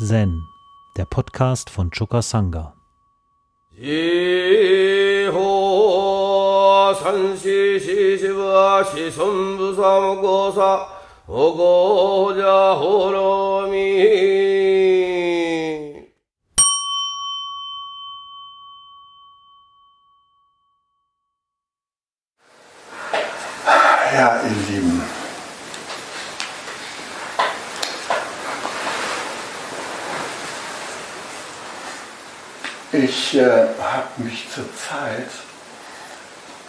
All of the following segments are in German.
Zen, der Podcast von Choka Sangha. Ja, ihr Lieben. Ich äh, habe mich zurzeit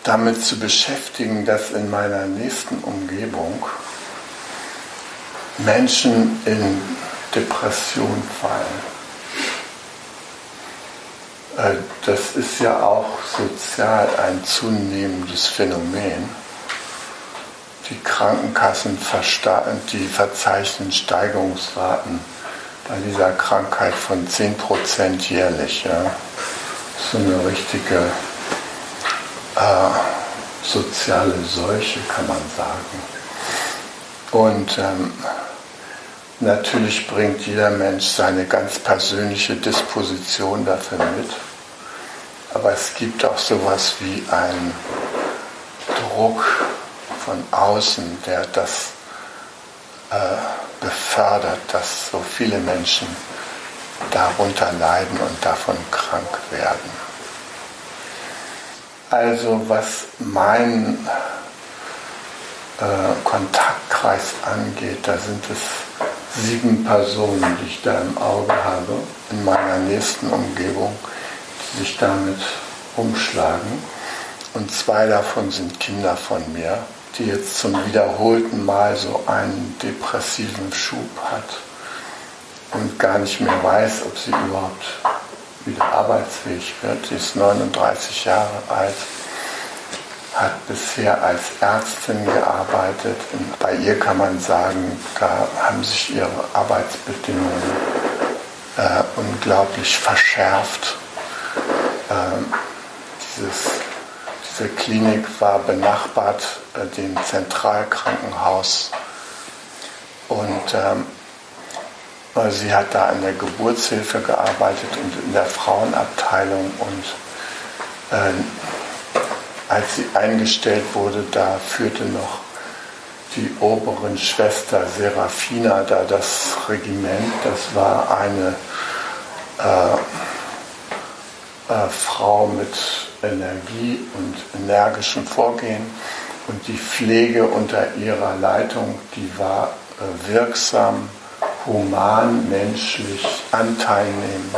damit zu beschäftigen, dass in meiner nächsten Umgebung Menschen in Depression fallen. Äh, das ist ja auch sozial ein zunehmendes Phänomen. Die Krankenkassen die verzeichnen Steigerungsraten bei dieser Krankheit von 10% jährlich. Ja. So eine richtige äh, soziale Seuche, kann man sagen. Und ähm, natürlich bringt jeder Mensch seine ganz persönliche Disposition dafür mit. Aber es gibt auch sowas wie einen Druck von außen, der das äh, befördert, dass so viele Menschen darunter leiden und davon krank werden. Also was meinen äh, Kontaktkreis angeht, da sind es sieben Personen, die ich da im Auge habe, in meiner nächsten Umgebung, die sich damit umschlagen. Und zwei davon sind Kinder von mir die jetzt zum wiederholten Mal so einen depressiven Schub hat und gar nicht mehr weiß, ob sie überhaupt wieder arbeitsfähig wird. Sie ist 39 Jahre alt, hat bisher als Ärztin gearbeitet. Und bei ihr kann man sagen, da haben sich ihre Arbeitsbedingungen äh, unglaublich verschärft. Ähm, dieses diese Klinik war benachbart äh, dem Zentralkrankenhaus und ähm, äh, sie hat da an der Geburtshilfe gearbeitet und in der Frauenabteilung und äh, als sie eingestellt wurde, da führte noch die oberen Schwester Serafina da das Regiment. Das war eine äh, äh, Frau mit Energie und energischem Vorgehen. Und die Pflege unter ihrer Leitung, die war äh, wirksam, human, menschlich, anteilnehmend.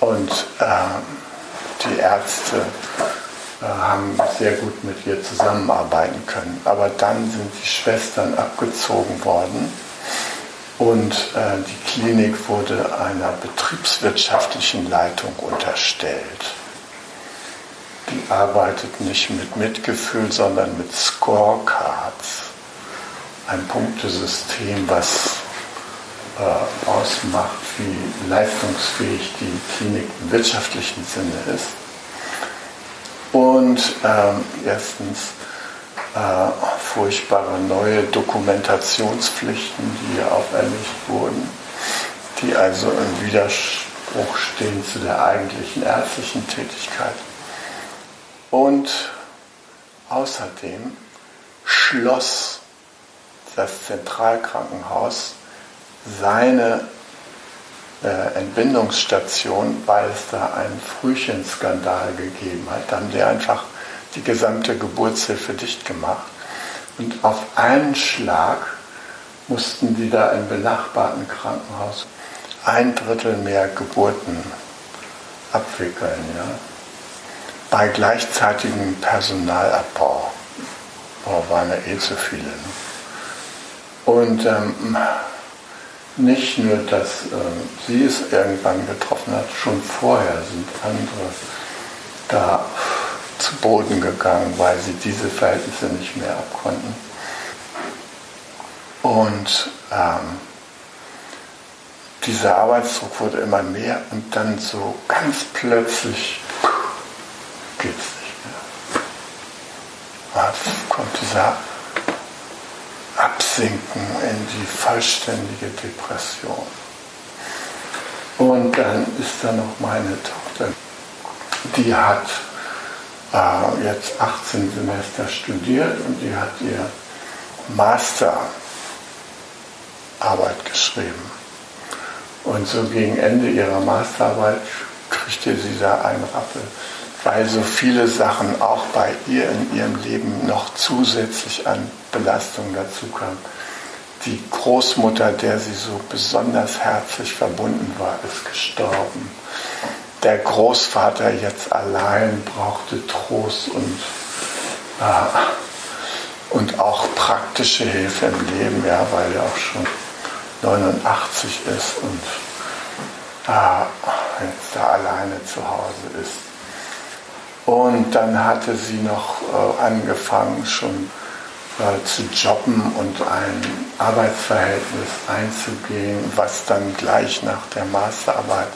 Und äh, die Ärzte äh, haben sehr gut mit ihr zusammenarbeiten können. Aber dann sind die Schwestern abgezogen worden und äh, die Klinik wurde einer betriebswirtschaftlichen Leitung unterstellt die arbeitet nicht mit Mitgefühl, sondern mit Scorecards. Ein Punktesystem, was äh, ausmacht, wie leistungsfähig die Klinik im wirtschaftlichen Sinne ist. Und ähm, erstens äh, furchtbare neue Dokumentationspflichten, die hier auferlegt wurden, die also im Widerspruch stehen zu der eigentlichen ärztlichen Tätigkeit. Und außerdem schloss das Zentralkrankenhaus seine äh, Entbindungsstation, weil es da einen Frühchenskandal gegeben hat. Da haben die einfach die gesamte Geburtshilfe dicht gemacht. Und auf einen Schlag mussten die da im benachbarten Krankenhaus ein Drittel mehr Geburten abwickeln. Ja bei gleichzeitigem Personalabbau. Oh, waren ja eh zu viele. Ne? Und ähm, nicht nur, dass ähm, sie es irgendwann getroffen hat, schon vorher sind andere da zu Boden gegangen, weil sie diese Verhältnisse nicht mehr abkonnten. Und ähm, dieser Arbeitsdruck wurde immer mehr und dann so ganz plötzlich geht es nicht mehr. Da kommt dieser Absinken in die vollständige Depression. Und dann ist da noch meine Tochter, die hat äh, jetzt 18 Semester studiert und die hat ihr Masterarbeit geschrieben. Und so gegen Ende ihrer Masterarbeit kriegte sie da einen Rappel, weil so viele Sachen auch bei ihr in ihrem Leben noch zusätzlich an Belastung dazu kamen. Die Großmutter, der sie so besonders herzlich verbunden war, ist gestorben der Großvater jetzt allein brauchte Trost und, äh, und auch praktische Hilfe im Leben, ja, weil er auch schon 89 ist und äh, jetzt da alleine zu Hause ist. Und dann hatte sie noch äh, angefangen, schon äh, zu jobben und ein Arbeitsverhältnis einzugehen, was dann gleich nach der Masterarbeit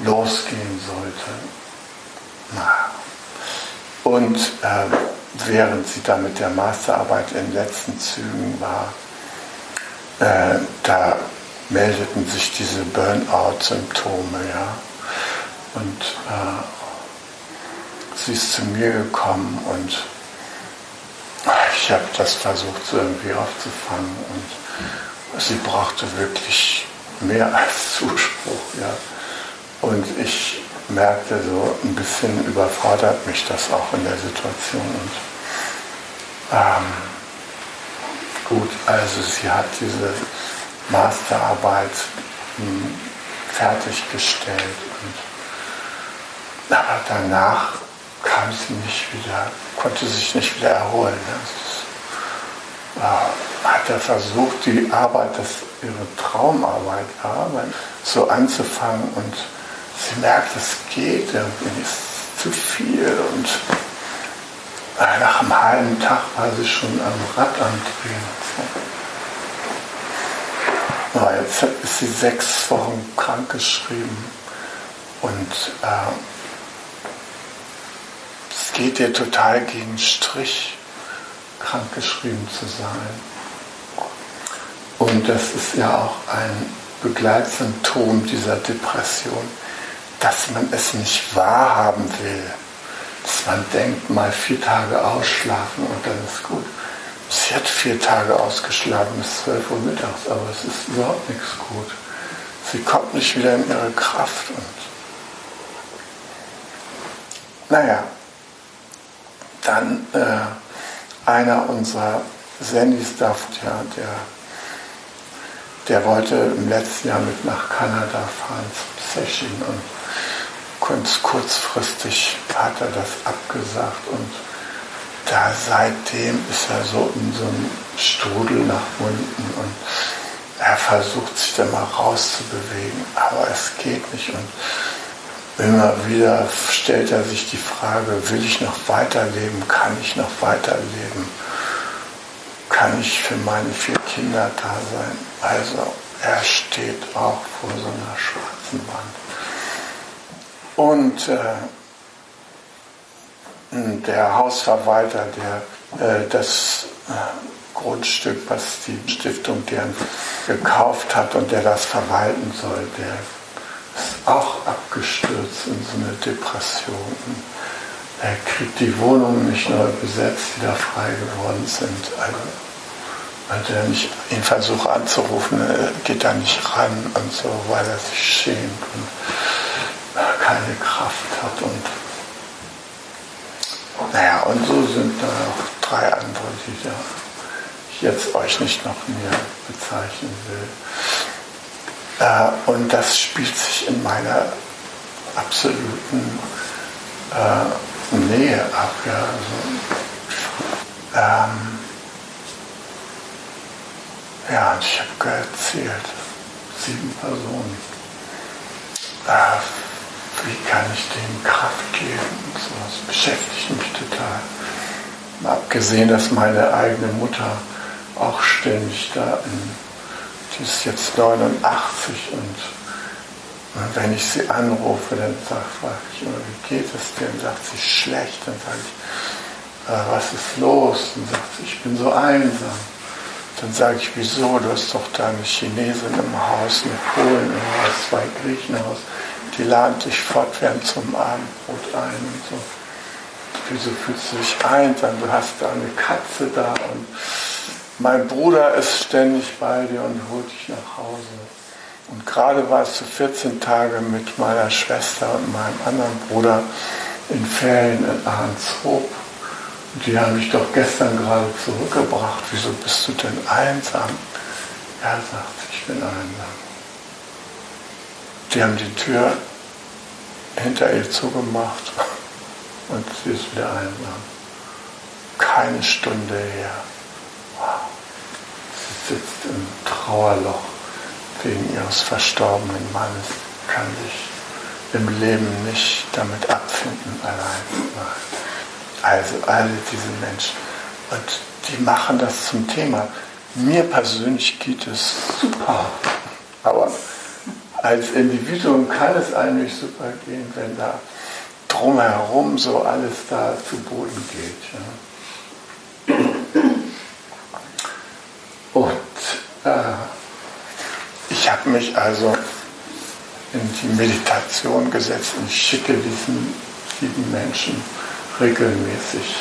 losgehen sollte. Und äh, während sie da mit der Masterarbeit in letzten Zügen war, äh, da meldeten sich diese Burnout-Symptome. Ja? Und äh, sie ist zu mir gekommen und ich habe das versucht, so irgendwie aufzufangen. Und sie brauchte wirklich mehr als Zuspruch. Ja? Und ich merkte so ein bisschen überfordert mich das auch in der Situation. Und ähm, gut, also sie hat diese Masterarbeit hm, fertiggestellt. Und, aber danach kam sie nicht wieder, konnte sich nicht wieder erholen. Das, äh, hat er versucht, die Arbeit, das ihre Traumarbeit war, so anzufangen und sie merkt, es geht irgendwie, ist zu viel und nach einem halben Tag war sie schon am Rad am. So. jetzt ist sie sechs Wochen krankgeschrieben und äh, es geht ihr total gegen Strich, krankgeschrieben zu sein. Und das ist ja auch ein Begleitsymptom dieser Depression dass man es nicht wahrhaben will. Dass man denkt, mal vier Tage ausschlafen und dann ist gut. Sie hat vier Tage ausgeschlafen bis 12 Uhr mittags, aber es ist überhaupt nichts gut. Sie kommt nicht wieder in ihre Kraft und naja, dann äh, einer unserer da, ja, der, der wollte im letzten Jahr mit nach Kanada fahren zum Session und ganz kurzfristig hat er das abgesagt und da seitdem ist er so in so einem Strudel nach unten und er versucht sich da mal rauszubewegen, aber es geht nicht und immer wieder stellt er sich die Frage, will ich noch weiterleben, kann ich noch weiterleben, kann ich für meine vier Kinder da sein. Also er steht auch vor so einer schwarzen Wand. Und äh, der Hausverwalter, der äh, das äh, Grundstück, was die Stiftung deren gekauft hat und der das verwalten soll, der auch abgestürzt in so eine Depression. Er kriegt die Wohnungen nicht neu besetzt, die da frei geworden sind. Also, wenn er nicht ihn versucht anzurufen, geht er nicht ran und so, weil er sich schämt. Und keine Kraft hat. Und naja, und so sind da auch drei andere, die da ich jetzt euch nicht noch mehr bezeichnen will. Äh, und das spielt sich in meiner absoluten äh, Nähe ab. Ja. Also, ähm, ja, und ich habe gezählt, sieben Personen. Äh, wie kann ich denen Kraft geben? So, das beschäftigt mich total. Abgesehen, dass meine eigene Mutter auch ständig da in, die ist jetzt 89 und wenn ich sie anrufe, dann frage ich immer, wie geht es dir? Dann sagt sie, schlecht. Dann sage ich, äh, was ist los? Dann sagt sie, ich bin so einsam. Dann sage ich, wieso? Du hast doch da eine Chinesin im Haus, eine Polen im Haus, zwei Griechen im Haus. Die laden dich fortwährend zum Abendbrot ein und so. Wieso fühlst du dich einsam? Du hast da eine Katze da und mein Bruder ist ständig bei dir und holt dich nach Hause. Und gerade warst du 14 Tage mit meiner Schwester und meinem anderen Bruder in Ferien in Ahrenshoop. Und die haben mich doch gestern gerade zurückgebracht. Wieso bist du denn einsam? Er sagt, ich bin einsam. Die haben die Tür hinter ihr zugemacht und sie ist wieder einsam. Keine Stunde her. Sitzt im Trauerloch wegen ihres verstorbenen Mannes, kann sich im Leben nicht damit abfinden, allein zu sein. Also alle diese Menschen. Und die machen das zum Thema. Mir persönlich geht es super. Aber als Individuum kann es eigentlich super gehen, wenn da drumherum so alles da zu Boden geht. Ja. Und äh, ich habe mich also in die Meditation gesetzt und schicke diesen sieben Menschen regelmäßig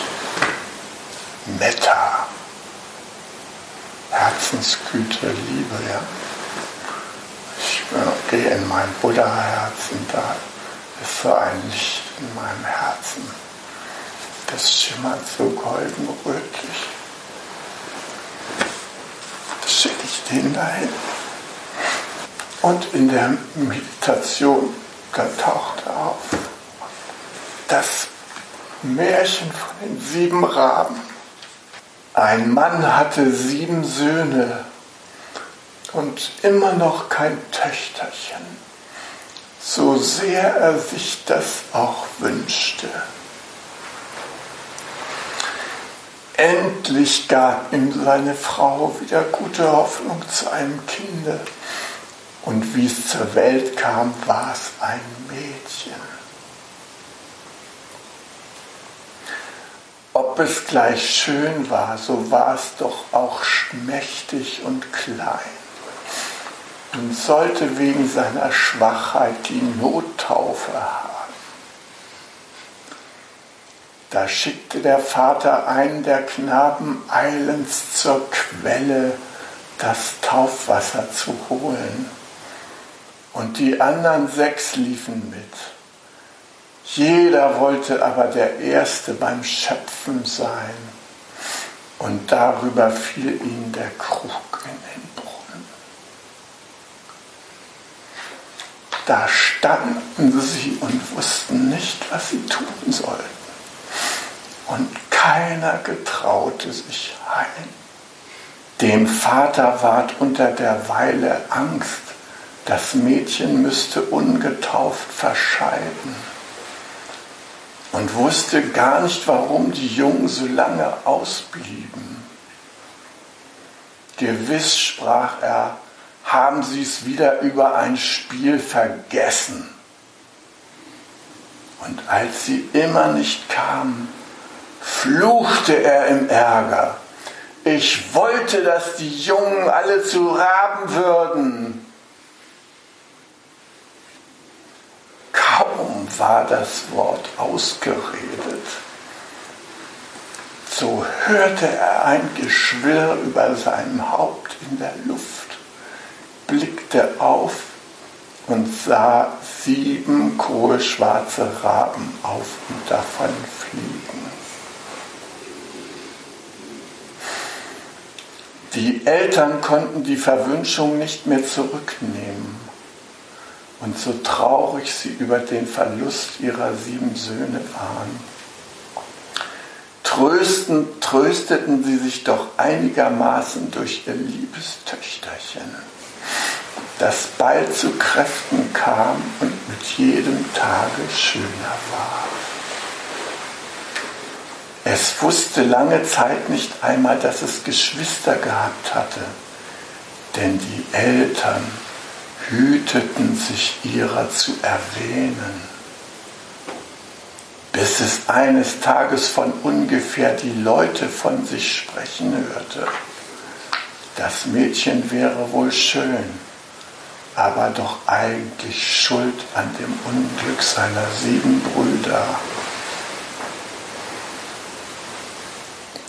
Metta, Herzensgüte, Liebe. Ja. Ich äh, gehe in mein Buddha-Herzen, da ist so ein Licht in meinem Herzen. Das schimmert so golden-rötlich. Das schicke ich denen dahin. Und in der Meditation, da taucht er auf. Das Märchen von den sieben Raben. Ein Mann hatte sieben Söhne und immer noch kein Töchterchen, so sehr er sich das auch wünschte. Endlich gab ihm seine Frau wieder gute Hoffnung zu einem Kinde. Und wie es zur Welt kam, war es ein Mädchen. Ob es gleich schön war, so war es doch auch schmächtig und klein und sollte wegen seiner Schwachheit die Nottaufe haben. Da schickte der Vater einen der Knaben eilends zur Quelle, das Taufwasser zu holen und die anderen sechs liefen mit. Jeder wollte aber der Erste beim Schöpfen sein und darüber fiel ihnen der Krug in den Brunnen. Da standen sie und wussten nicht, was sie tun sollten. Und keiner getraute sich heim. Dem Vater ward unter der Weile Angst, das Mädchen müsste ungetauft verscheiden und wusste gar nicht, warum die Jungen so lange ausblieben. Gewiss, sprach er, haben sie es wieder über ein Spiel vergessen. Und als sie immer nicht kamen, fluchte er im Ärger. Ich wollte, dass die Jungen alle zu Raben würden. War das Wort ausgeredet, so hörte er ein Geschwirr über seinem Haupt in der Luft, blickte auf und sah sieben kohlschwarze Raben auf und davon fliegen. Die Eltern konnten die Verwünschung nicht mehr zurücknehmen. Und so traurig sie über den Verlust ihrer sieben Söhne waren, trösten, trösteten sie sich doch einigermaßen durch ihr liebes Töchterchen, das bald zu Kräften kam und mit jedem Tage schöner war. Es wusste lange Zeit nicht einmal, dass es Geschwister gehabt hatte, denn die Eltern hüteten sich ihrer zu erwähnen, bis es eines Tages von ungefähr die Leute von sich sprechen hörte, das Mädchen wäre wohl schön, aber doch eigentlich schuld an dem Unglück seiner sieben Brüder.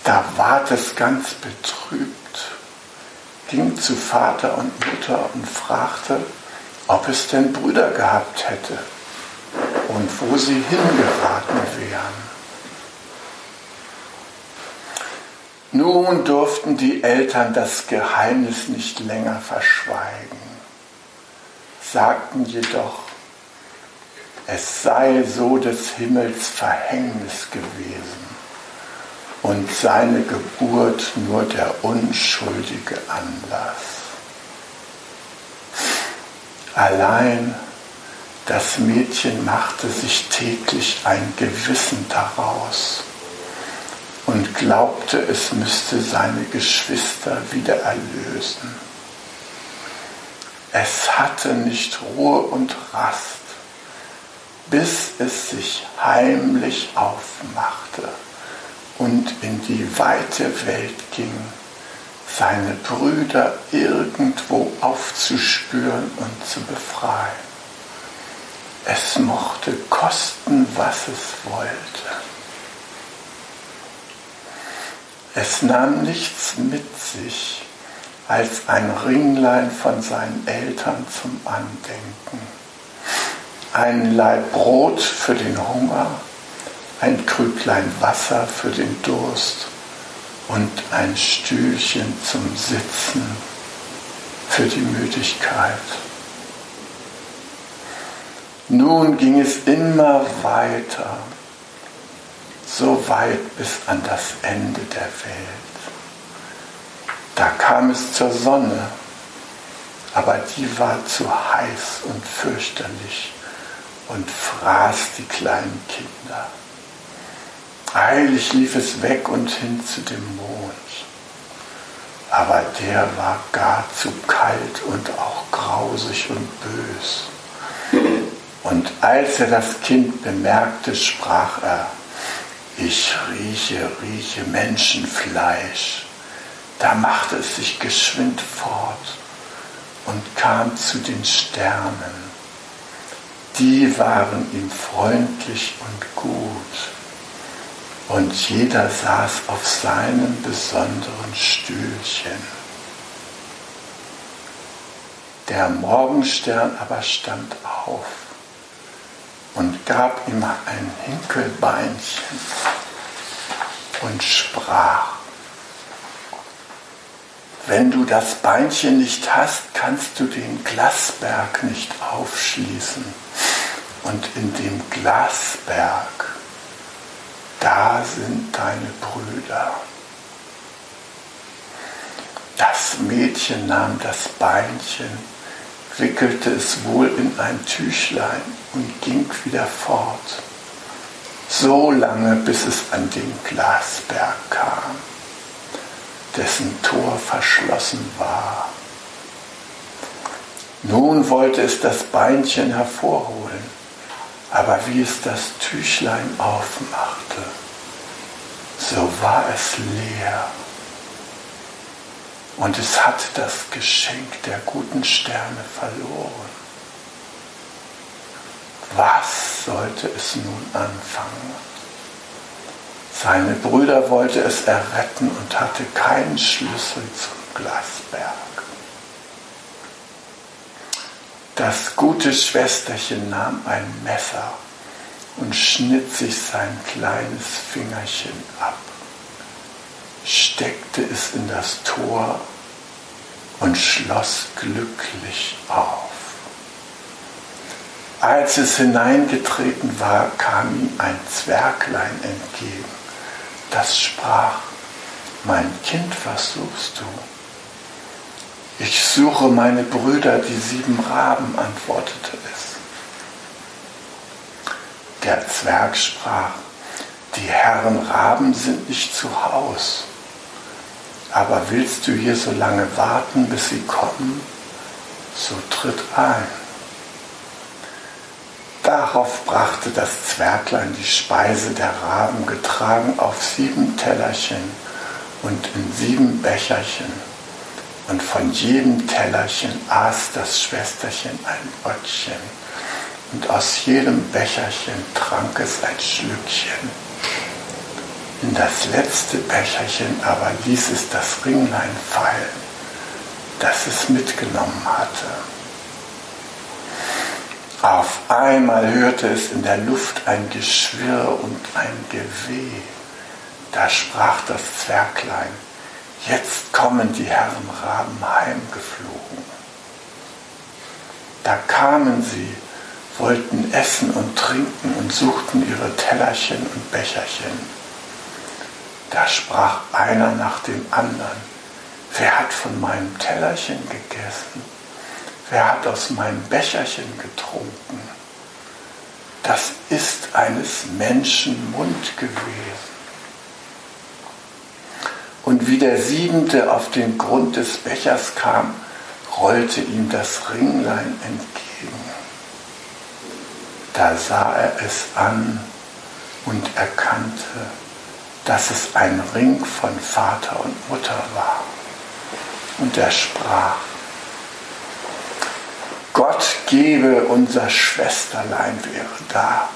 Da ward es ganz betrübt, ging zu Vater und Mutter und fragte, ob es denn Brüder gehabt hätte und wo sie hingeraten wären. Nun durften die Eltern das Geheimnis nicht länger verschweigen, sagten jedoch, es sei so des Himmels Verhängnis gewesen und seine Geburt nur der unschuldige Anlass. Allein das Mädchen machte sich täglich ein Gewissen daraus und glaubte, es müsste seine Geschwister wieder erlösen. Es hatte nicht Ruhe und Rast, bis es sich heimlich aufmachte und in die weite Welt ging, seine Brüder irgendwo aufzuspüren und zu befreien. Es mochte kosten, was es wollte. Es nahm nichts mit sich als ein Ringlein von seinen Eltern zum Andenken, ein Laib Brot für den Hunger, ein Krüglein Wasser für den Durst und ein Stühlchen zum Sitzen für die Müdigkeit. Nun ging es immer weiter so weit bis an das Ende der Welt. Da kam es zur Sonne, aber die war zu heiß und fürchterlich und fraß die kleinen Kinder. Eilig lief es weg und hin zu dem Mond, aber der war gar zu kalt und auch grausig und bös. Und als er das Kind bemerkte, sprach er, ich rieche, rieche Menschenfleisch. Da machte es sich geschwind fort und kam zu den Sternen. Die waren ihm freundlich und gut. Und jeder saß auf seinem besonderen Stühlchen. Der Morgenstern aber stand auf und gab ihm ein Hinkelbeinchen und sprach, wenn du das Beinchen nicht hast, kannst du den Glasberg nicht aufschließen. Und in dem Glasberg, da sind deine Brüder. Das Mädchen nahm das Beinchen wickelte es wohl in ein Tüchlein und ging wieder fort, so lange bis es an den Glasberg kam, dessen Tor verschlossen war. Nun wollte es das Beinchen hervorholen, aber wie es das Tüchlein aufmachte, so war es leer und es hat das Geschenk der guten Sterne verloren. Was sollte es nun anfangen? Seine Brüder wollte es erretten und hatte keinen Schlüssel zum Glasberg. Das gute Schwesterchen nahm ein Messer und schnitt sich sein kleines Fingerchen ab steckte es in das Tor und schloss glücklich auf. Als es hineingetreten war, kam ihm ein Zwerglein entgegen, das sprach, mein Kind, was suchst du? Ich suche meine Brüder, die sieben Raben, antwortete es. Der Zwerg sprach, die Herren Raben sind nicht zu Haus. Aber willst du hier so lange warten, bis sie kommen? So tritt ein. Darauf brachte das Zwerglein die Speise der Raben getragen auf sieben Tellerchen und in sieben Becherchen. Und von jedem Tellerchen aß das Schwesterchen ein Brötchen. Und aus jedem Becherchen trank es ein Schlückchen. In das letzte Becherchen aber ließ es das Ringlein fallen, das es mitgenommen hatte. Auf einmal hörte es in der Luft ein Geschwirr und ein Geweh. Da sprach das Zwerglein, jetzt kommen die Herren Raben heimgeflogen. Da kamen sie, wollten essen und trinken und suchten ihre Tellerchen und Becherchen. Da sprach einer nach dem anderen, wer hat von meinem Tellerchen gegessen? Wer hat aus meinem Becherchen getrunken? Das ist eines Menschen Mund gewesen. Und wie der Siebente auf den Grund des Bechers kam, rollte ihm das Ringlein entgegen. Da sah er es an und erkannte, dass es ein Ring von Vater und Mutter war. Und er sprach, Gott gebe, unser Schwesterlein wäre da,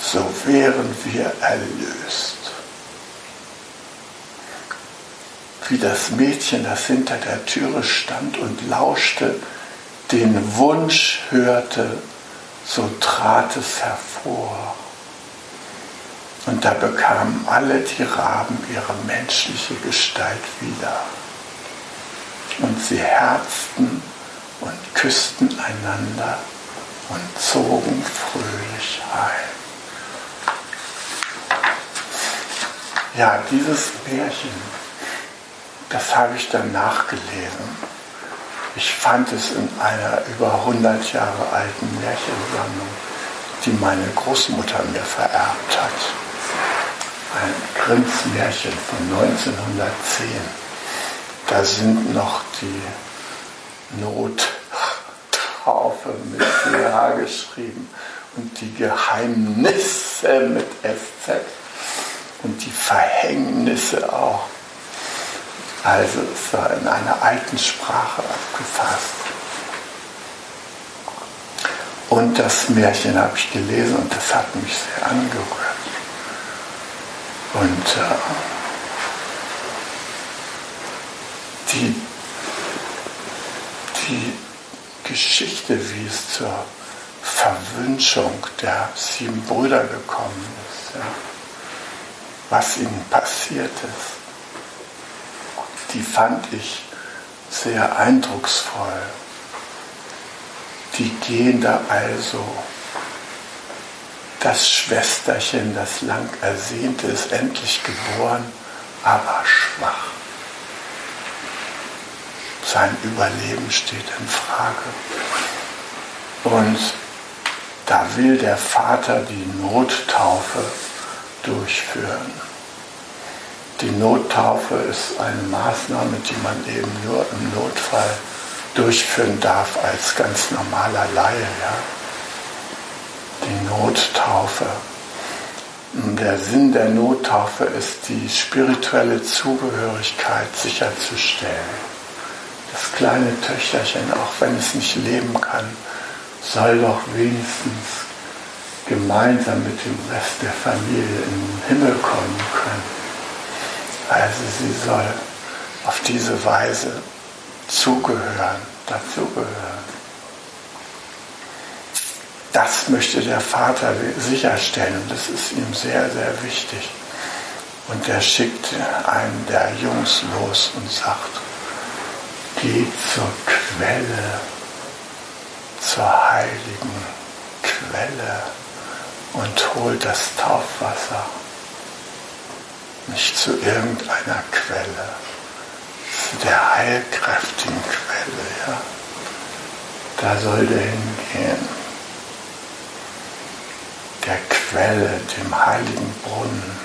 so wären wir erlöst. Wie das Mädchen, das hinter der Türe stand und lauschte, den Wunsch hörte, so trat es hervor. Und da bekamen alle die Raben ihre menschliche Gestalt wieder. Und sie herzten und küssten einander und zogen fröhlich heim. Ja, dieses Märchen, das habe ich dann nachgelesen. Ich fand es in einer über 100 Jahre alten Märchensammlung, die meine Großmutter mir vererbt hat. Ein Grimms Märchen von 1910. Da sind noch die Nottaufe mit GH geschrieben und die Geheimnisse mit SZ und die Verhängnisse auch. Also es war in einer alten Sprache abgefasst. Und das Märchen habe ich gelesen und das hat mich sehr angerührt. Und äh, die die Geschichte, wie es zur Verwünschung der sieben Brüder gekommen ist, ja, was ihnen passiert ist, die fand ich sehr eindrucksvoll. Die gehen da also, das Schwesterchen, das lang ersehnte, ist endlich geboren, aber schwach sein Überleben steht in Frage. Und da will der Vater die Nottaufe durchführen. Die Nottaufe ist eine Maßnahme, die man eben nur im Notfall durchführen darf als ganz normaler Laie. Ja? Die Nottaufe. Der Sinn der Nottaufe ist, die spirituelle Zugehörigkeit sicherzustellen das kleine Töchterchen, auch wenn es nicht leben kann, soll doch wenigstens gemeinsam mit dem Rest der Familie in den Himmel kommen können. Also sie soll auf diese Weise zugehören, dazugehören. Das möchte der Vater sicherstellen das ist ihm sehr, sehr wichtig. Und er schickt einen der Jungs los und sagt, Geh zur Quelle, zur heiligen Quelle und hol das Taufwasser. Nicht zu irgendeiner Quelle, zu der heilkräftigen Quelle, ja. Da soll der hingehen. Der Quelle, dem heiligen Brunnen,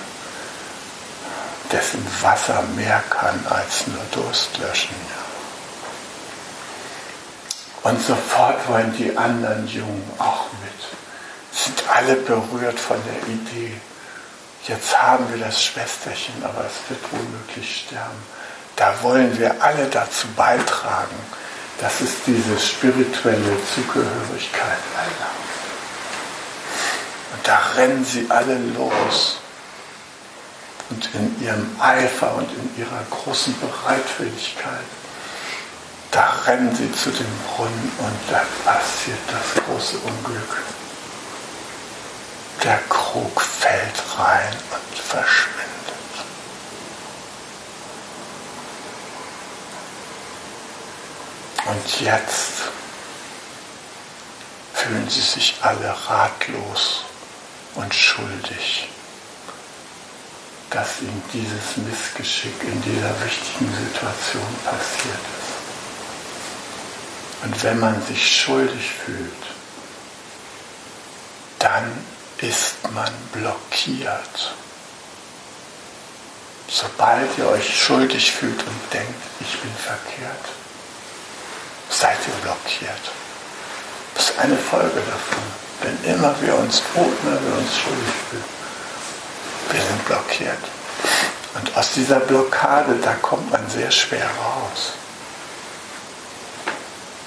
dessen Wasser mehr kann als nur Durst löschen. Ja. Und sofort wollen die anderen Jungen auch mit. Sind alle berührt von der Idee. Jetzt haben wir das Schwesterchen, aber es wird womöglich sterben. Da wollen wir alle dazu beitragen, dass es diese spirituelle Zugehörigkeit erlangt. Und da rennen sie alle los. Und in ihrem Eifer und in ihrer großen Bereitwilligkeit, da rennen sie zu dem Brunnen und da passiert das große Unglück. Der Krug fällt rein und verschwindet. Und jetzt fühlen sie sich alle ratlos und schuldig, dass ihnen dieses Missgeschick in dieser wichtigen Situation passiert ist. Und wenn man sich schuldig fühlt, dann ist man blockiert. Sobald ihr euch schuldig fühlt und denkt, ich bin verkehrt, seid ihr blockiert. Das ist eine Folge davon. Wenn immer wir uns wenn wir uns schuldig fühlen, wir sind blockiert. Und aus dieser Blockade, da kommt man sehr schwer raus.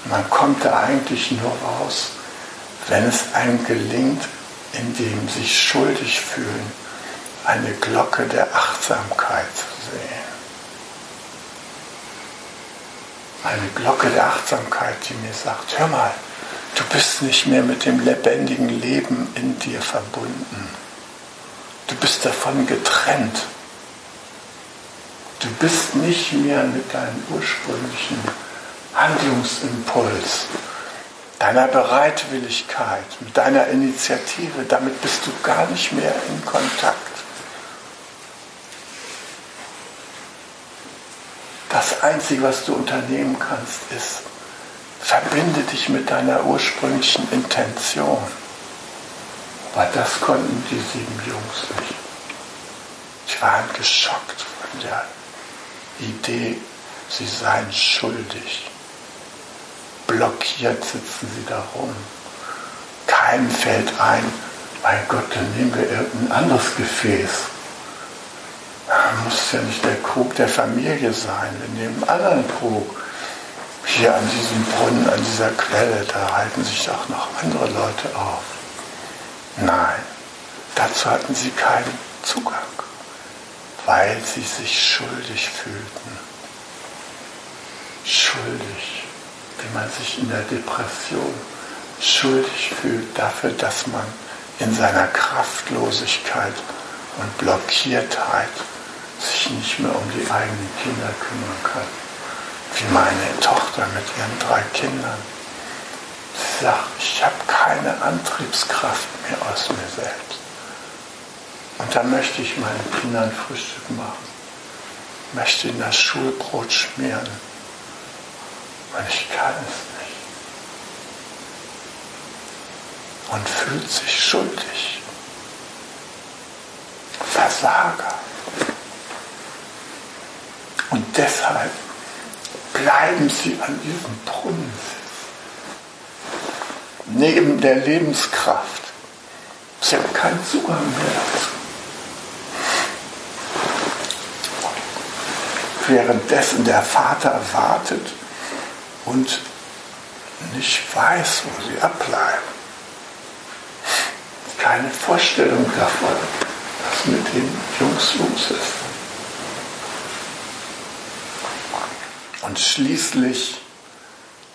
Man kommt da eigentlich nur raus, wenn es einem gelingt, in dem sich schuldig fühlen, eine Glocke der Achtsamkeit zu sehen. Eine Glocke der Achtsamkeit, die mir sagt, hör mal, du bist nicht mehr mit dem lebendigen Leben in dir verbunden. Du bist davon getrennt. Du bist nicht mehr mit deinem ursprünglichen Handlungsimpuls, deiner Bereitwilligkeit, mit deiner Initiative, damit bist du gar nicht mehr in Kontakt. Das Einzige, was du unternehmen kannst, ist, verbinde dich mit deiner ursprünglichen Intention. Weil das konnten die sieben Jungs nicht. Sie waren geschockt von der Idee, sie seien schuldig blockiert sitzen sie da rum. Keinem fällt ein, mein Gott, dann nehmen wir irgendein anderes Gefäß. Muss ja nicht der Krug der Familie sein. Wir nehmen einen anderen Krug. Hier an diesem Brunnen, an dieser Quelle, da halten sich auch noch andere Leute auf. Nein, dazu hatten sie keinen Zugang, weil sie sich schuldig fühlten. Schuldig wie man sich in der Depression schuldig fühlt dafür, dass man in seiner Kraftlosigkeit und Blockiertheit sich nicht mehr um die eigenen Kinder kümmern kann. Wie meine Tochter mit ihren drei Kindern. Sie sagt, ich habe keine Antriebskraft mehr aus mir selbst. Und dann möchte ich meinen Kindern Frühstück machen, möchte ihnen das Schulbrot schmieren und ich kann es nicht. Und fühlt sich schuldig. Versager. Und deshalb bleiben sie an diesem Brunnen neben der Lebenskraft. Sie haben keinen Zugang mehr dazu. Währenddessen der Vater wartet und nicht weiß, wo sie abbleiben. Keine Vorstellung davon, was mit den Jungs los ist. Und schließlich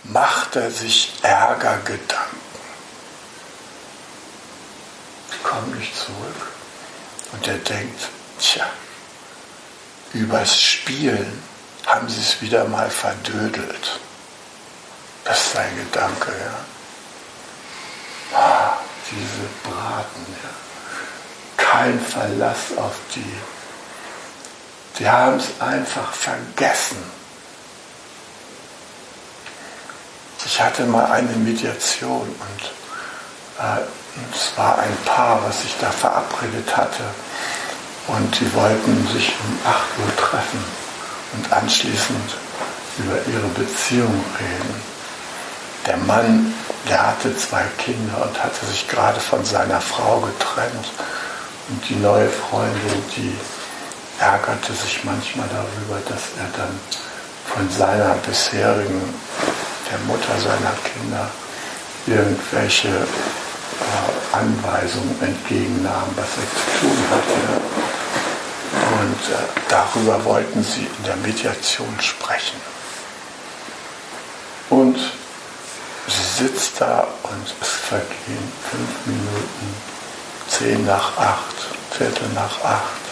macht er sich Ärgergedanken. Ich komme nicht zurück. Und er denkt, tja, übers Spielen haben sie es wieder mal verdödelt. Das ist ein Gedanke, ja. Ah, diese Braten, ja. Kein Verlass auf die. Die haben es einfach vergessen. Ich hatte mal eine Mediation und äh, es war ein Paar, was sich da verabredet hatte. Und die wollten sich um 8 Uhr treffen und anschließend über ihre Beziehung reden der Mann, der hatte zwei Kinder und hatte sich gerade von seiner Frau getrennt. Und die neue Freundin, die ärgerte sich manchmal darüber, dass er dann von seiner bisherigen, der Mutter seiner Kinder, irgendwelche äh, Anweisungen entgegennahm, was er zu tun hatte. Und äh, darüber wollten sie in der Mediation sprechen. Und sie sitzt da und es vergehen fünf Minuten, zehn nach acht, Viertel nach acht,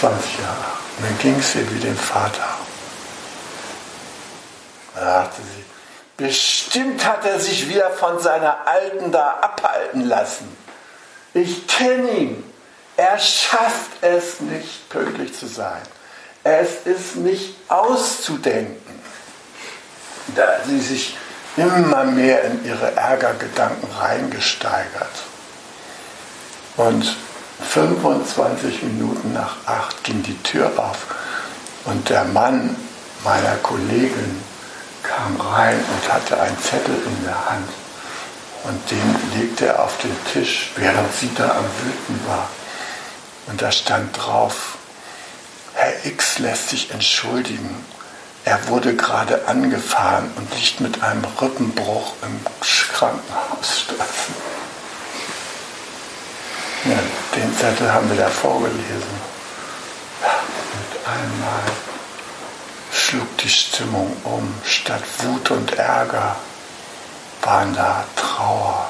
20 Jahre. Und dann ging es ihr wie dem Vater. Da dachte sie, bestimmt hat er sich wieder von seiner Alten da abhalten lassen. Ich kenne ihn. Er schafft es nicht, pünktlich zu sein. Es ist nicht auszudenken. Da sie sich immer mehr in ihre Ärgergedanken reingesteigert. Und 25 Minuten nach acht ging die Tür auf und der Mann meiner Kollegin kam rein und hatte einen Zettel in der Hand. Und den legte er auf den Tisch, während sie da am Wüten war. Und da stand drauf, Herr X lässt sich entschuldigen. Er wurde gerade angefahren und liegt mit einem Rippenbruch im Krankenhaus. Ja, den Zettel haben wir da vorgelesen. mit einmal schlug die Stimmung um. Statt Wut und Ärger waren da Trauer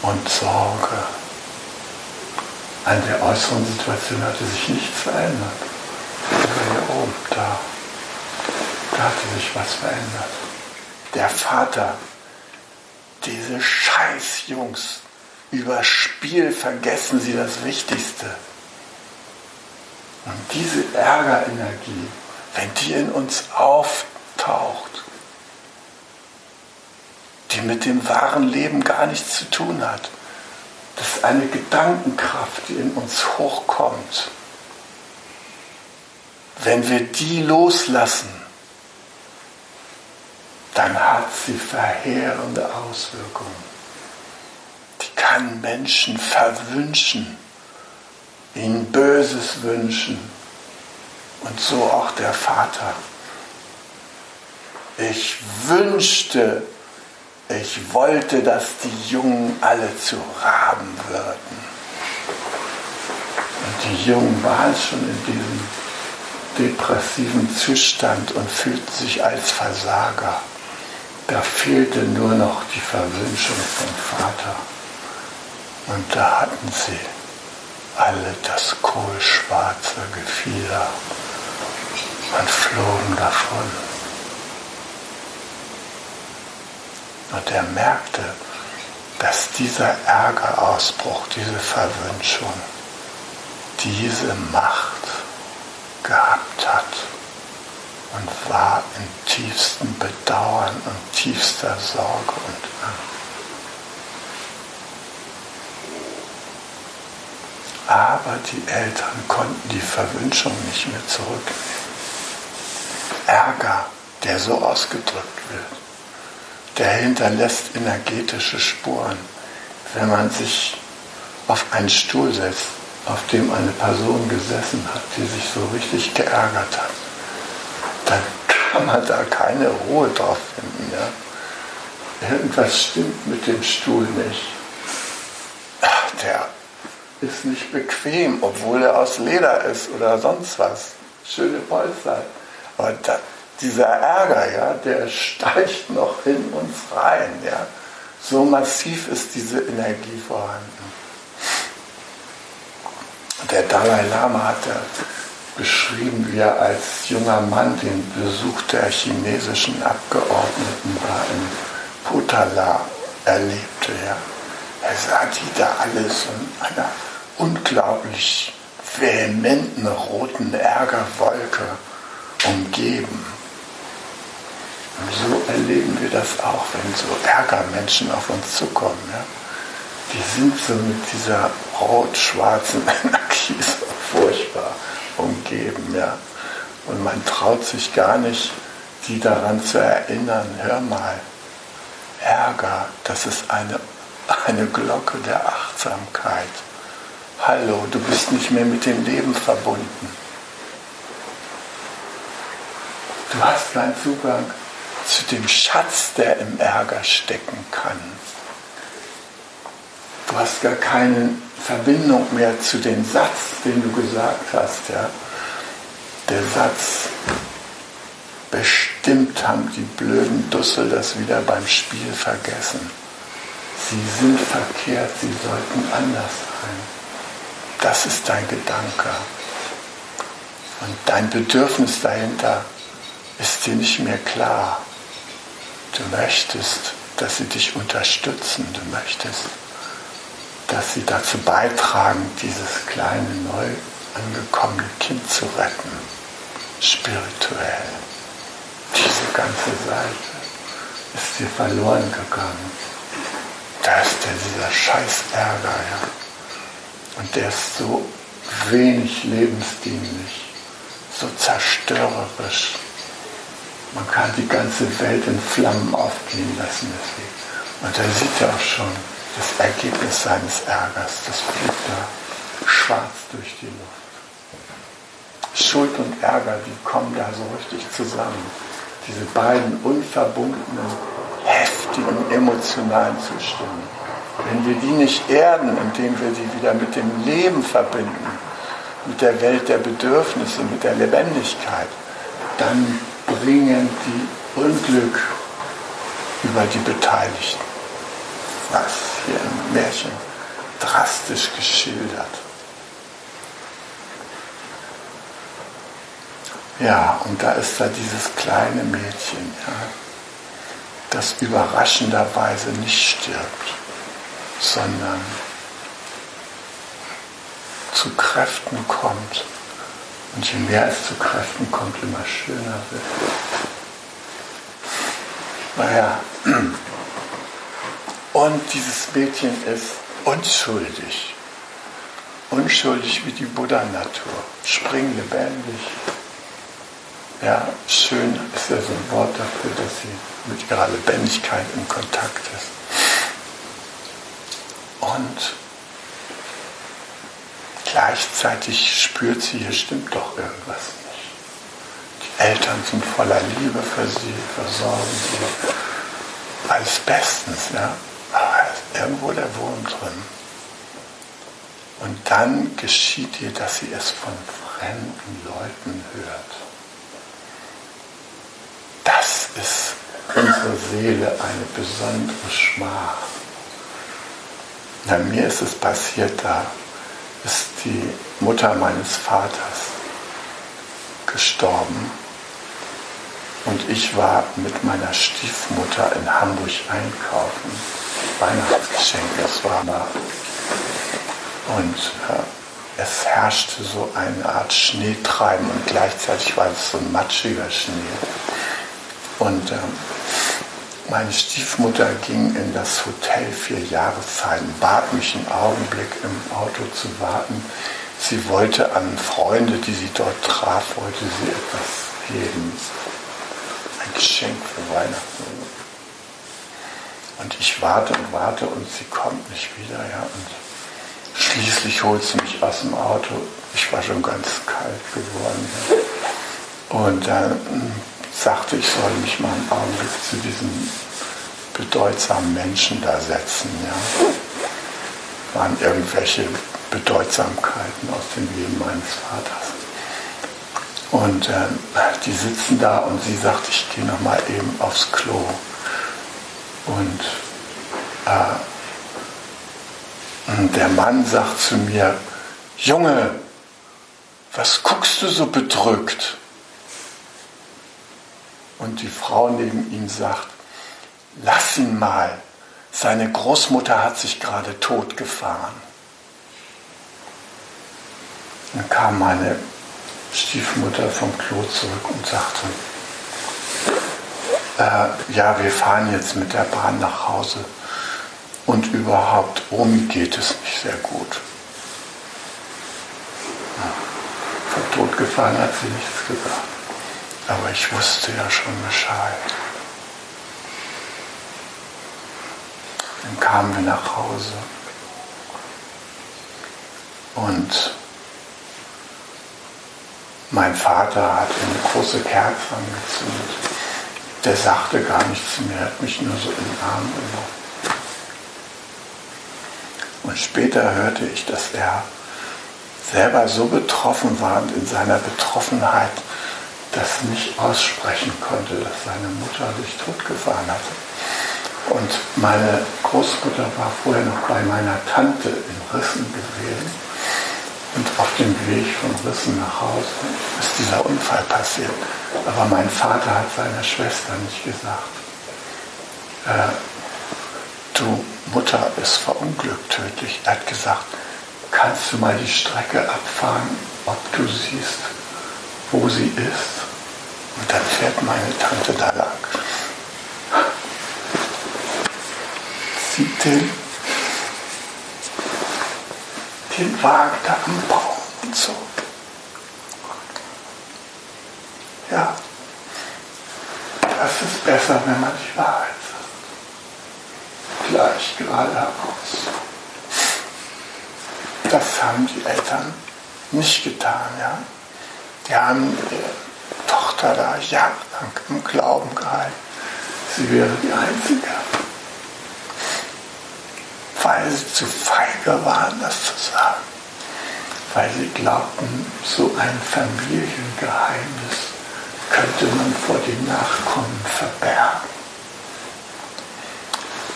und Sorge. An der äußeren Situation hatte sich nichts verändert. Hier oben, da, da hatte sich was verändert. Der Vater, diese Scheißjungs, über Spiel vergessen sie das Wichtigste. Und diese Ärgerenergie, wenn die in uns auftaucht, die mit dem wahren Leben gar nichts zu tun hat, das ist eine Gedankenkraft, die in uns hochkommt. Wenn wir die loslassen, dann hat sie verheerende Auswirkungen. Die kann Menschen verwünschen ihnen Böses wünschen. Und so auch der Vater. Ich wünschte, ich wollte, dass die Jungen alle zu Raben würden. Und die Jungen waren schon in diesem depressiven Zustand und fühlten sich als Versager. Da fehlte nur noch die Verwünschung vom Vater. Und da hatten sie alle das kohlschwarze Gefieder und flogen davon. Und er merkte, dass dieser Ärgerausbruch, diese Verwünschung, diese Macht gehabt hat und war in tiefstem Bedauern und tiefster Sorge und Angst. Aber die Eltern konnten die Verwünschung nicht mehr zurücknehmen. Ärger, der so ausgedrückt wird, der hinterlässt energetische Spuren. Wenn man sich auf einen Stuhl setzt, auf dem eine Person gesessen hat, die sich so richtig geärgert hat, dann kann man da keine Ruhe drauf finden. Ja? Irgendwas stimmt mit dem Stuhl nicht. Der ist nicht bequem, obwohl er aus Leder ist oder sonst was. Schöne Polster. Aber da, dieser Ärger, ja, der steigt noch in uns rein. Ja. So massiv ist diese Energie vorhanden. Der Dalai Lama hat beschrieben, wie er als junger Mann den Besuch der chinesischen Abgeordneten da in Potala erlebte. Ja. Er sah die da alles in einer unglaublich vehementen roten Ärgerwolke umgeben. Und so erleben wir das auch, wenn so Ärgermenschen auf uns zukommen. Ja? Die sind so mit dieser rot-schwarzen Energie so furchtbar umgeben. Ja? Und man traut sich gar nicht, die daran zu erinnern, hör mal, Ärger, das ist eine, eine Glocke der Achtsamkeit Hallo, du bist nicht mehr mit dem Leben verbunden. Du hast keinen Zugang zu dem Schatz, der im Ärger stecken kann. Du hast gar keine Verbindung mehr zu dem Satz, den du gesagt hast. Ja? Der Satz, bestimmt haben die blöden Dussel das wieder beim Spiel vergessen. Sie sind verkehrt, sie sollten anders sein. Das ist dein Gedanke. Und dein Bedürfnis dahinter ist dir nicht mehr klar. Du möchtest, dass sie dich unterstützen. Du möchtest, dass sie dazu beitragen, dieses kleine, neu angekommene Kind zu retten. Spirituell. Diese ganze Seite ist dir verloren gegangen. Da ist ja dieser scheiß Ärger, ja. Und der ist so wenig lebensdienlich, so zerstörerisch. Man kann die ganze Welt in Flammen aufgehen lassen deswegen. Und da sieht er auch schon das Ergebnis seines Ärgers. Das fliegt da schwarz durch die Luft. Schuld und Ärger, die kommen da so richtig zusammen. Diese beiden unverbundenen, heftigen, emotionalen Zustände. Wenn wir die nicht erden, indem wir die wieder mit dem Leben verbinden, mit der Welt der Bedürfnisse, mit der Lebendigkeit, dann bringen die Unglück über die Beteiligten. Was Märchen drastisch geschildert. Ja, und da ist da dieses kleine Mädchen, ja, das überraschenderweise nicht stirbt, sondern zu Kräften kommt und je mehr es zu Kräften kommt, immer schöner wird. Naja, und dieses Mädchen ist unschuldig. Unschuldig wie die Buddha-Natur. Springlebendig. Ja, schön ist ja so ein Wort dafür, dass sie mit ihrer Lebendigkeit in Kontakt ist. Und Gleichzeitig spürt sie, hier stimmt doch irgendwas nicht. Die Eltern sind voller Liebe für sie, versorgen sie. Alles bestens, ja. Irgendwo der Wurm drin. Und dann geschieht ihr, dass sie es von fremden Leuten hört. Das ist unsere Seele eine besondere Schmach. Na, mir ist es passiert da ist die Mutter meines Vaters gestorben. Und ich war mit meiner Stiefmutter in Hamburg einkaufen. Weihnachtsgeschenke, es war. Und äh, es herrschte so eine Art Schneetreiben und gleichzeitig war es so ein matschiger Schnee. Und ähm, meine Stiefmutter ging in das Hotel vier Jahreszeiten, bat mich einen Augenblick im Auto zu warten. Sie wollte an Freunde, die sie dort traf, wollte sie etwas geben. Ein Geschenk für Weihnachten. Und ich warte und warte und sie kommt nicht wieder. Ja. Und schließlich holt sie mich aus dem Auto. Ich war schon ganz kalt geworden. Ja. Und dann sagte, ich soll mich mal einen Augenblick zu diesem bedeutsamen Menschen da setzen. Ja. Waren irgendwelche Bedeutsamkeiten aus dem Leben meines Vaters. Und äh, die sitzen da und sie sagt, ich gehe noch mal eben aufs Klo. Und äh, der Mann sagt zu mir, Junge, was guckst du so bedrückt? Und die Frau neben ihm sagt, lass ihn mal, seine Großmutter hat sich gerade totgefahren. Dann kam meine Stiefmutter vom Klo zurück und sagte, äh, ja, wir fahren jetzt mit der Bahn nach Hause. Und überhaupt, Omi geht es nicht sehr gut. Von totgefahren hat sie nichts gesagt. Aber ich wusste ja schon Bescheid. Dann kamen wir nach Hause. Und mein Vater hat eine große Kerze angezündet. Der sagte gar nichts mir, hat mich nur so in den Arm genommen. Und später hörte ich, dass er selber so betroffen war und in seiner Betroffenheit das nicht aussprechen konnte, dass seine Mutter sich totgefahren hatte. Und meine Großmutter war vorher noch bei meiner Tante in Rissen gewesen. Und auf dem Weg von Rissen nach Hause ist dieser Unfall passiert. Aber mein Vater hat seiner Schwester nicht gesagt, äh, du Mutter ist verunglückt tödlich. Er hat gesagt, kannst du mal die Strecke abfahren, ob du siehst, wo sie ist? Und dann fährt meine Tante da lang. Sieht den, den Wagen da am Baum und so. Ja, das ist besser, wenn man die Wahrheit sagt. Gleich gerade heraus. Das haben die Eltern nicht getan. Ja? Die haben ihre Tochter da jahrelang im Glauben gehalten. Sie wäre die Einzige. Weil sie zu feige waren, das zu sagen. Weil sie glaubten, so ein Familiengeheimnis könnte man vor den Nachkommen verbergen.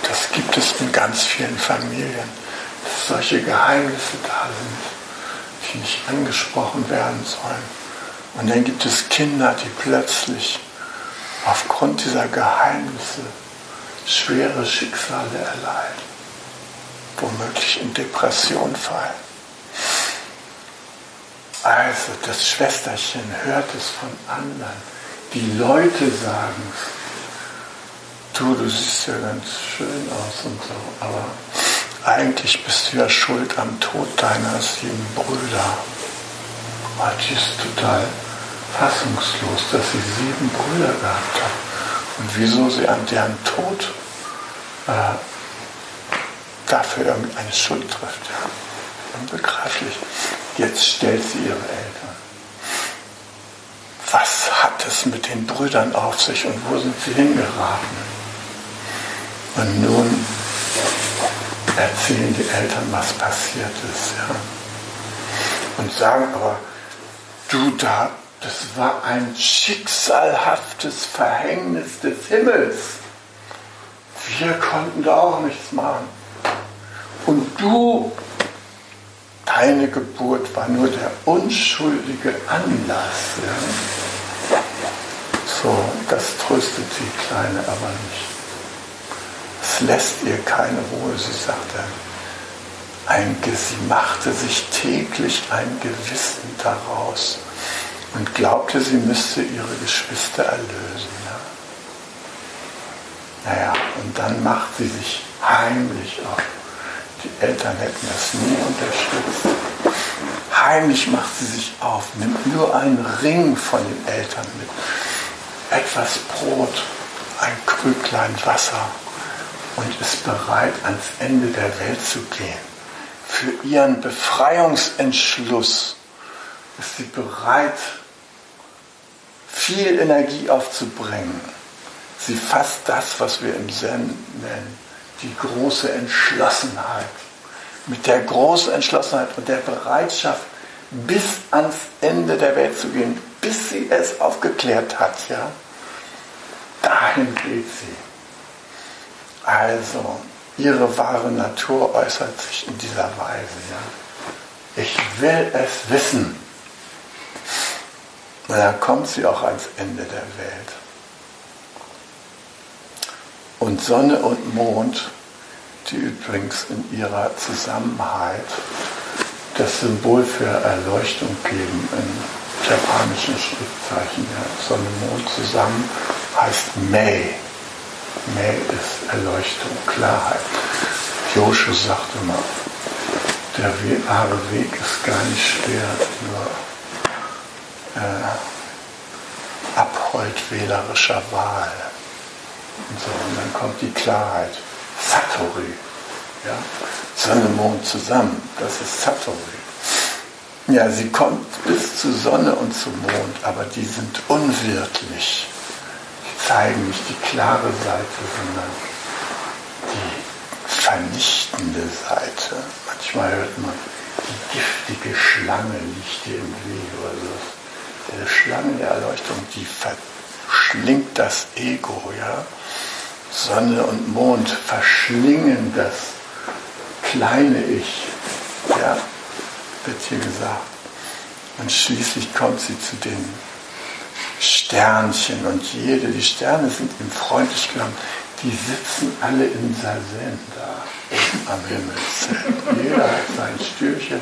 Das gibt es in ganz vielen Familien solche Geheimnisse da sind, die nicht angesprochen werden sollen. Und dann gibt es Kinder, die plötzlich aufgrund dieser Geheimnisse schwere Schicksale erleiden, womöglich in Depression fallen. Also das Schwesterchen hört es von anderen. Die Leute sagen es. Du, du siehst ja ganz schön aus und so, aber eigentlich bist du ja schuld am Tod deiner sieben Brüder. Die ist total fassungslos, dass sie sieben Brüder gehabt hat. Und wieso sie an deren Tod äh, dafür irgendeine Schuld trifft. Unbegreiflich. Jetzt stellt sie ihre Eltern. Was hat es mit den Brüdern auf sich und wo sind sie hingeraten? Und nun erzählen die Eltern, was passiert ist. Ja. Und sagen aber, du da, das war ein schicksalhaftes Verhängnis des Himmels. Wir konnten da auch nichts machen. Und du, deine Geburt war nur der unschuldige Anlass. Ja. So, das tröstet die Kleine aber nicht. Es lässt ihr keine Ruhe, sie sagte. Ein, sie machte sich täglich ein Gewissen daraus und glaubte, sie müsste ihre Geschwister erlösen. Ja. Naja, und dann macht sie sich heimlich auf. Die Eltern hätten das nie unterstützt. Heimlich macht sie sich auf, nimmt nur einen Ring von den Eltern mit, etwas Brot, ein Krüglein Wasser und ist bereit, ans Ende der Welt zu gehen. Für ihren Befreiungsentschluss ist sie bereit, viel Energie aufzubringen. Sie fasst das, was wir im Zen nennen, die große Entschlossenheit. Mit der großen Entschlossenheit und der Bereitschaft, bis ans Ende der Welt zu gehen, bis sie es aufgeklärt hat, ja, dahin geht sie. Also, ihre wahre Natur äußert sich in dieser Weise. Ja. Ich will es wissen. Und dann kommt sie auch ans Ende der Welt. Und Sonne und Mond, die übrigens in ihrer Zusammenheit das Symbol für Erleuchtung geben in japanischen Schriftzeichen. Ja. Sonne und Mond zusammen heißt Mei. Mehr ist Erleuchtung, Klarheit. Joshu sagte mal, der wahre Weg ist gar nicht schwer, nur äh, Abhold Wahl. Und so, und dann kommt die Klarheit. Satori. Ja? Sonne, Mond zusammen, das ist Satori. Ja, sie kommt bis zu Sonne und zum Mond, aber die sind unwirtlich. Die zeigen nicht die klare Seite, sondern die vernichtende Seite. Manchmal hört man, die giftige Schlange liegt dir im Weg oder so. Eine Schlange der Erleuchtung, die verschlingt das Ego, ja. Sonne und Mond verschlingen das kleine Ich, ja, wird hier gesagt. Und schließlich kommt sie zu den Sternchen und jede, die Sterne sind ihm freundlich genommen, die sitzen alle in Sazen da am Himmelszelt. Jeder hat sein Stürchen,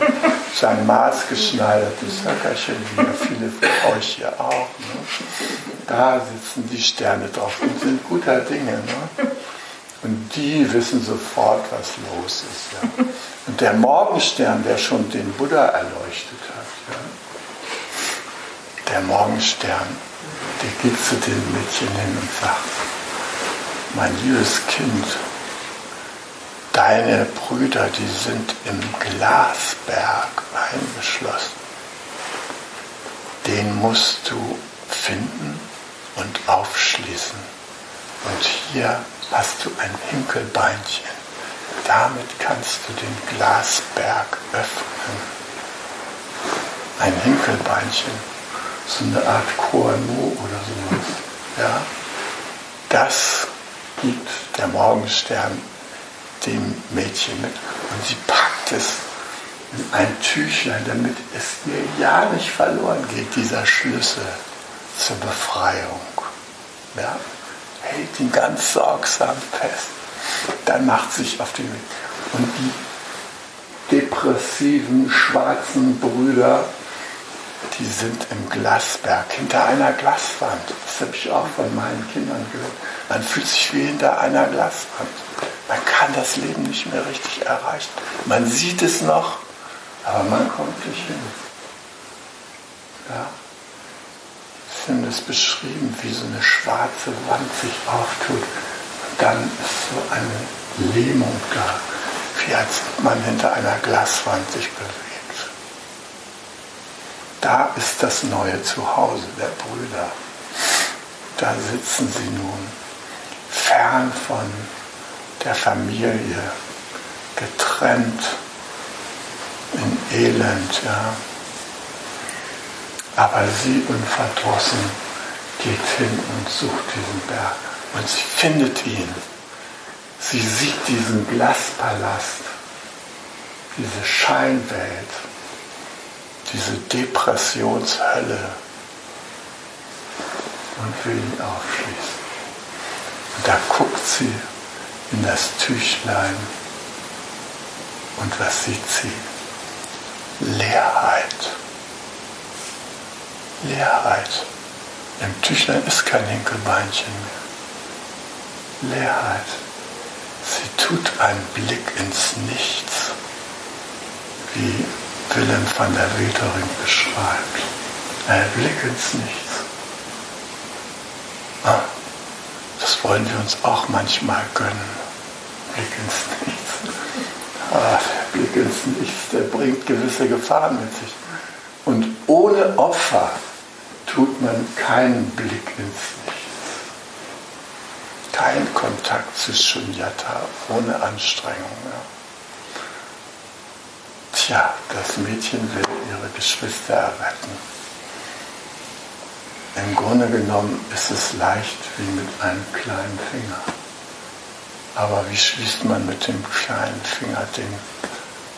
sein maßgeschneidertes Höckerchen, wie ja viele von euch hier auch. Ne? Da sitzen die Sterne drauf und sind guter Dinge. Ne? Und die wissen sofort, was los ist. Ja? Und der Morgenstern, der schon den Buddha erleuchtet hat, ja? der Morgenstern, der geht zu den Mädchen hin und sagt, mein liebes Kind, deine Brüder, die sind im Glasberg eingeschlossen. Den musst du finden und aufschließen. Und hier hast du ein Hinkelbeinchen. Damit kannst du den Glasberg öffnen. Ein Hinkelbeinchen, so eine Art Koano oder sowas. Ja? Das gibt der Morgenstern dem Mädchen mit und sie packt es in ein Tüchlein, damit es mir ja nicht verloren geht, dieser Schlüssel zur Befreiung. Ja? Hält ihn ganz sorgsam fest. Dann macht sich auf den Weg. Und die depressiven, schwarzen Brüder, die sind im Glasberg, hinter einer Glaswand. Das habe ich auch von meinen Kindern gehört. Man fühlt sich wie hinter einer Glaswand. Man kann das Leben nicht mehr richtig erreichen. Man sieht es noch, aber man kommt nicht hin. Ja? Ich finde es beschrieben, wie so eine schwarze Wand sich auftut. Und dann ist so eine Lähmung da, wie als ob man hinter einer Glaswand sich bewegt. Da ist das neue Zuhause der Brüder. Da sitzen sie nun fern von der Familie, getrennt in Elend, ja. Aber sie unverdrossen geht hin und sucht diesen Berg und sie findet ihn. Sie sieht diesen Glaspalast, diese Scheinwelt, diese Depressionshölle und will ihn aufschließen. Und da guckt sie in das Tüchlein. Und was sieht sie? Leerheit. Leerheit. Im Tüchlein ist kein Hinkelbeinchen mehr. Leerheit. Sie tut einen Blick ins Nichts, wie Willem van der Wetering beschreibt. Ein Blick ins Nichts. Ah, wollen wir uns auch manchmal gönnen. Blick ins Nichts. Ah, der Blick ins Nichts, der bringt gewisse Gefahren mit sich. Und ohne Opfer tut man keinen Blick ins Nichts. Kein Kontakt zu Shunyata ohne Anstrengung. Ja. Tja, das Mädchen will ihre Geschwister erretten. Im Grunde genommen ist es leicht wie mit einem kleinen Finger. Aber wie schließt man mit dem kleinen Finger den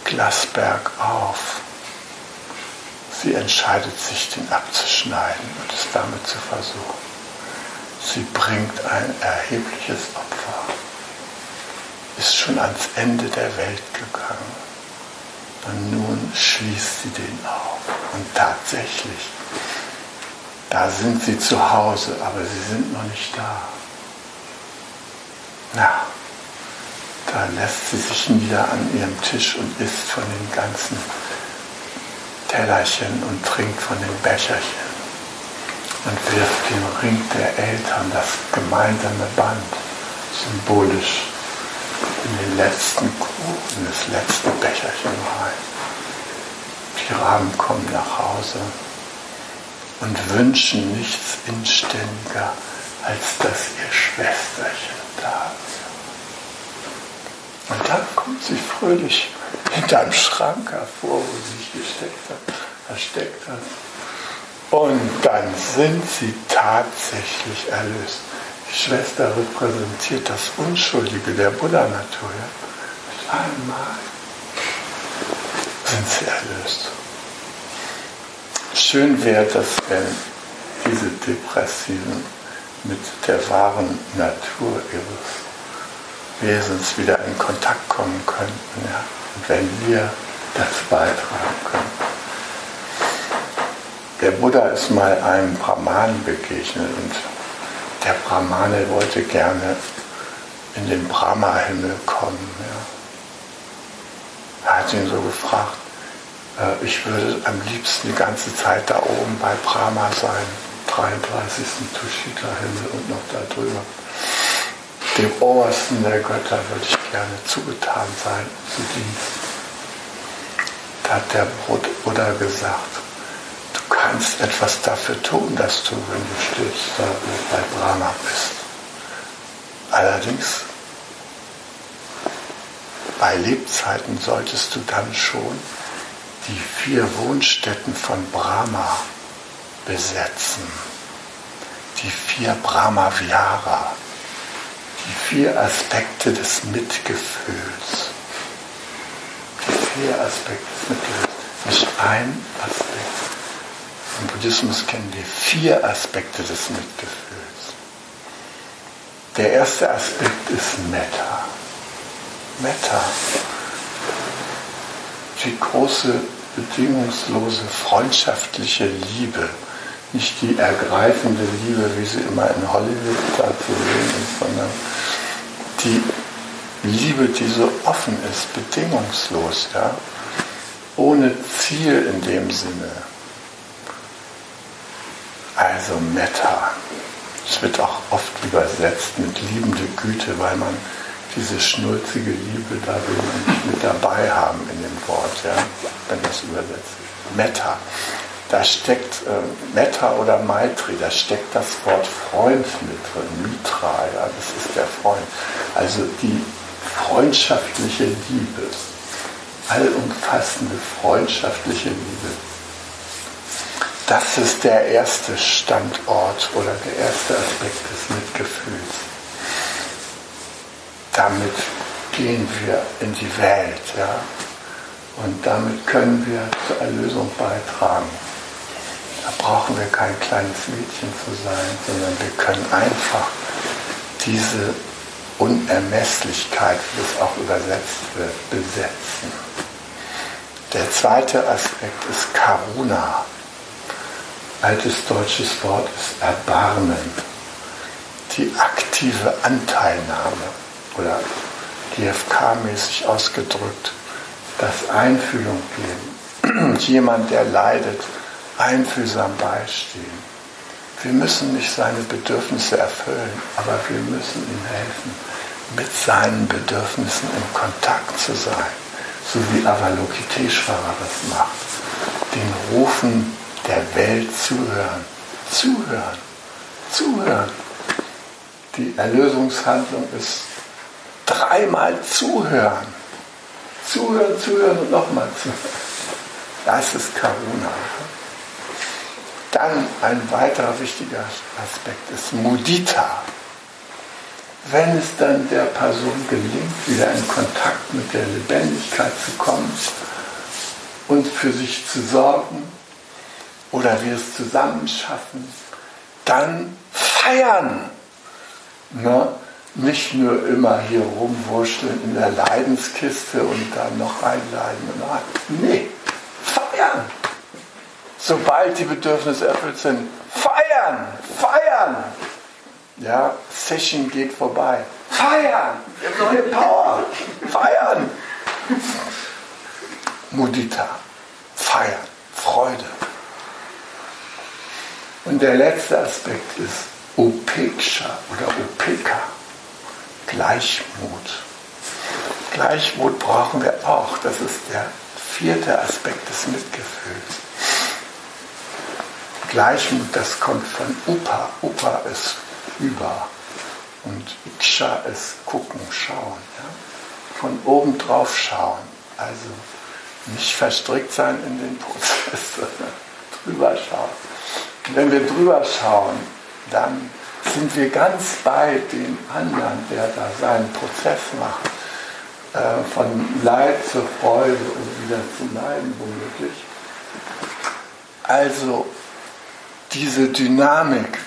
Glasberg auf? Sie entscheidet sich, den abzuschneiden und es damit zu versuchen. Sie bringt ein erhebliches Opfer, ist schon ans Ende der Welt gegangen und nun schließt sie den auf. Und tatsächlich, da sind sie zu Hause, aber sie sind noch nicht da. Na, da lässt sie sich nieder an ihrem Tisch und isst von den ganzen Tellerchen und trinkt von den Becherchen und wirft den Ring der Eltern, das gemeinsame Band, symbolisch in den letzten Kuchen, das letzte Becherchen rein. Die Raben kommen nach Hause und wünschen nichts inständiger, als dass ihr Schwesterchen da ist. Und dann kommt sie fröhlich hinterm Schrank hervor, wo sie sich gesteckt hat, versteckt hat. Und dann sind sie tatsächlich erlöst. Die Schwester repräsentiert das Unschuldige der Buddha-Natur. Ja? Mit einmal sind sie erlöst. Schön wäre das, wenn diese Depressiven mit der wahren Natur ihres Wesens wieder in Kontakt kommen könnten. Ja? Und wenn wir das beitragen können. Der Buddha ist mal einem Brahman begegnet und der Brahmane wollte gerne in den Brahma-Himmel kommen. Ja. Er hat ihn so gefragt, ich würde am liebsten die ganze Zeit da oben bei Brahma sein, 33. Tushita-Himmel und noch da drüber dem Obersten der Götter würde ich gerne zugetan sein, zu Dienst. Da hat der Buddha gesagt, du kannst etwas dafür tun, dass du, wenn du stirbst, bei Brahma bist. Allerdings, bei Lebzeiten solltest du dann schon die vier Wohnstätten von Brahma besetzen. Die vier Brahma-Vihara die vier Aspekte des Mitgefühls. Die vier Aspekte des Mitgefühls. Nicht ein Aspekt. Im Buddhismus kennen wir vier Aspekte des Mitgefühls. Der erste Aspekt ist Metta. Metta. Die große, bedingungslose, freundschaftliche Liebe nicht die ergreifende Liebe, wie sie immer in Hollywood da zu sehen ist, sondern die Liebe, die so offen ist, bedingungslos, ja, ohne Ziel in dem Sinne. Also Metta. Es wird auch oft übersetzt mit liebende Güte, weil man diese schnulzige Liebe da will man nicht mit dabei haben in dem Wort, ja, wenn das übersetzt. Metta da steckt äh, Metta oder Maitri, da steckt das Wort Freund mit drin, Mitra, ja, das ist der Freund. Also die freundschaftliche Liebe, allumfassende freundschaftliche Liebe. Das ist der erste Standort oder der erste Aspekt des Mitgefühls. Damit gehen wir in die Welt, ja, und damit können wir zur Erlösung beitragen. Da brauchen wir kein kleines Mädchen zu sein, sondern wir können einfach diese Unermesslichkeit, wie es auch übersetzt wird, besetzen. Der zweite Aspekt ist Karuna. Altes deutsches Wort ist Erbarmen. Die aktive Anteilnahme oder GFK-mäßig ausgedrückt, das Einfühlung geben. Jemand, der leidet, einfühlsam beistehen. Wir müssen nicht seine Bedürfnisse erfüllen, aber wir müssen ihm helfen, mit seinen Bedürfnissen in Kontakt zu sein, so wie Avalokiteshvara das macht. Den Rufen der Welt zuhören, zuhören, zuhören. Die Erlösungshandlung ist dreimal zuhören. Zuhören, zuhören und nochmal zuhören. Das ist Karuna. Dann ein weiterer wichtiger Aspekt ist Mudita. Wenn es dann der Person gelingt, wieder in Kontakt mit der Lebendigkeit zu kommen und für sich zu sorgen oder wir es zusammen schaffen, dann feiern. Ne? Nicht nur immer hier rumwurschteln in der Leidenskiste und dann noch einleiden. Nee, feiern sobald die Bedürfnisse erfüllt sind, feiern, feiern. Ja, Session geht vorbei. Feiern, wir haben neue Power. Feiern. Mudita, feiern, Freude. Und der letzte Aspekt ist Upeksha oder Upeka, Gleichmut. Gleichmut brauchen wir auch. Das ist der vierte Aspekt des Mitgefühls. Gleichmut, das kommt von Upa. Upa ist über. Und Iksha ist gucken, schauen. Ja? Von oben drauf schauen. Also nicht verstrickt sein in den Prozess, drüber schauen. Wenn wir drüber schauen, dann sind wir ganz bei dem anderen, der da seinen Prozess macht. Äh, von Leid zur Freude und wieder zu Leiden womöglich. Also diese Dynamik,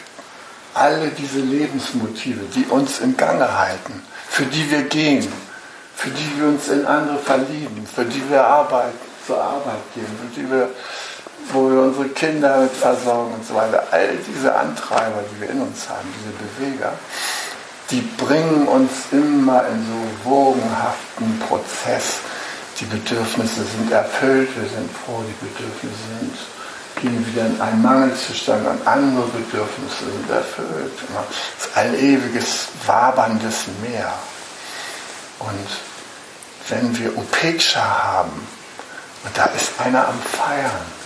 alle diese Lebensmotive, die uns im Gange halten, für die wir gehen, für die wir uns in andere verlieben, für die wir Arbeit, zur Arbeit gehen, für die wir, wo wir unsere Kinder mit versorgen und so weiter. All diese Antreiber, die wir in uns haben, diese Beweger, die bringen uns immer in so wogenhaften Prozess. Die Bedürfnisse sind erfüllt, wir sind froh, die Bedürfnisse sind gehen wieder in einen Mangelzustand und andere Bedürfnisse sind erfüllt. Es ist ein ewiges, waberndes Meer. Und wenn wir Upeksha haben und da ist einer am Feiern,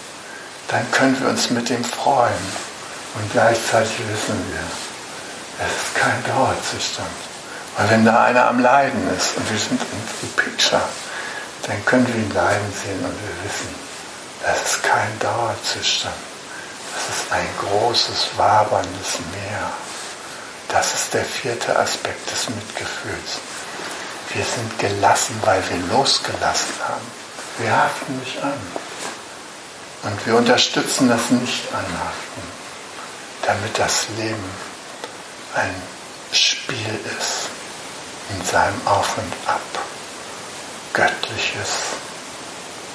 dann können wir uns mit dem freuen. Und gleichzeitig wissen wir, es ist kein Dauerzustand. Weil wenn da einer am Leiden ist und wir sind in Upeksha, dann können wir ihn leiden sehen und wir wissen, das ist kein Dauerzustand. Das ist ein großes, waberndes Meer. Das ist der vierte Aspekt des Mitgefühls. Wir sind gelassen, weil wir losgelassen haben. Wir haften nicht an. Und wir unterstützen das Nicht-Anhaften, damit das Leben ein Spiel ist in seinem Auf und Ab. Göttliches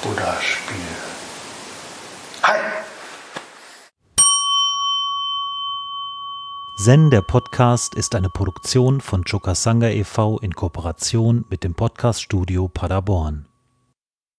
Buddha-Spiel. Hi! Zen, der Podcast, ist eine Produktion von Chokasanga e.V. in Kooperation mit dem Podcaststudio Paderborn.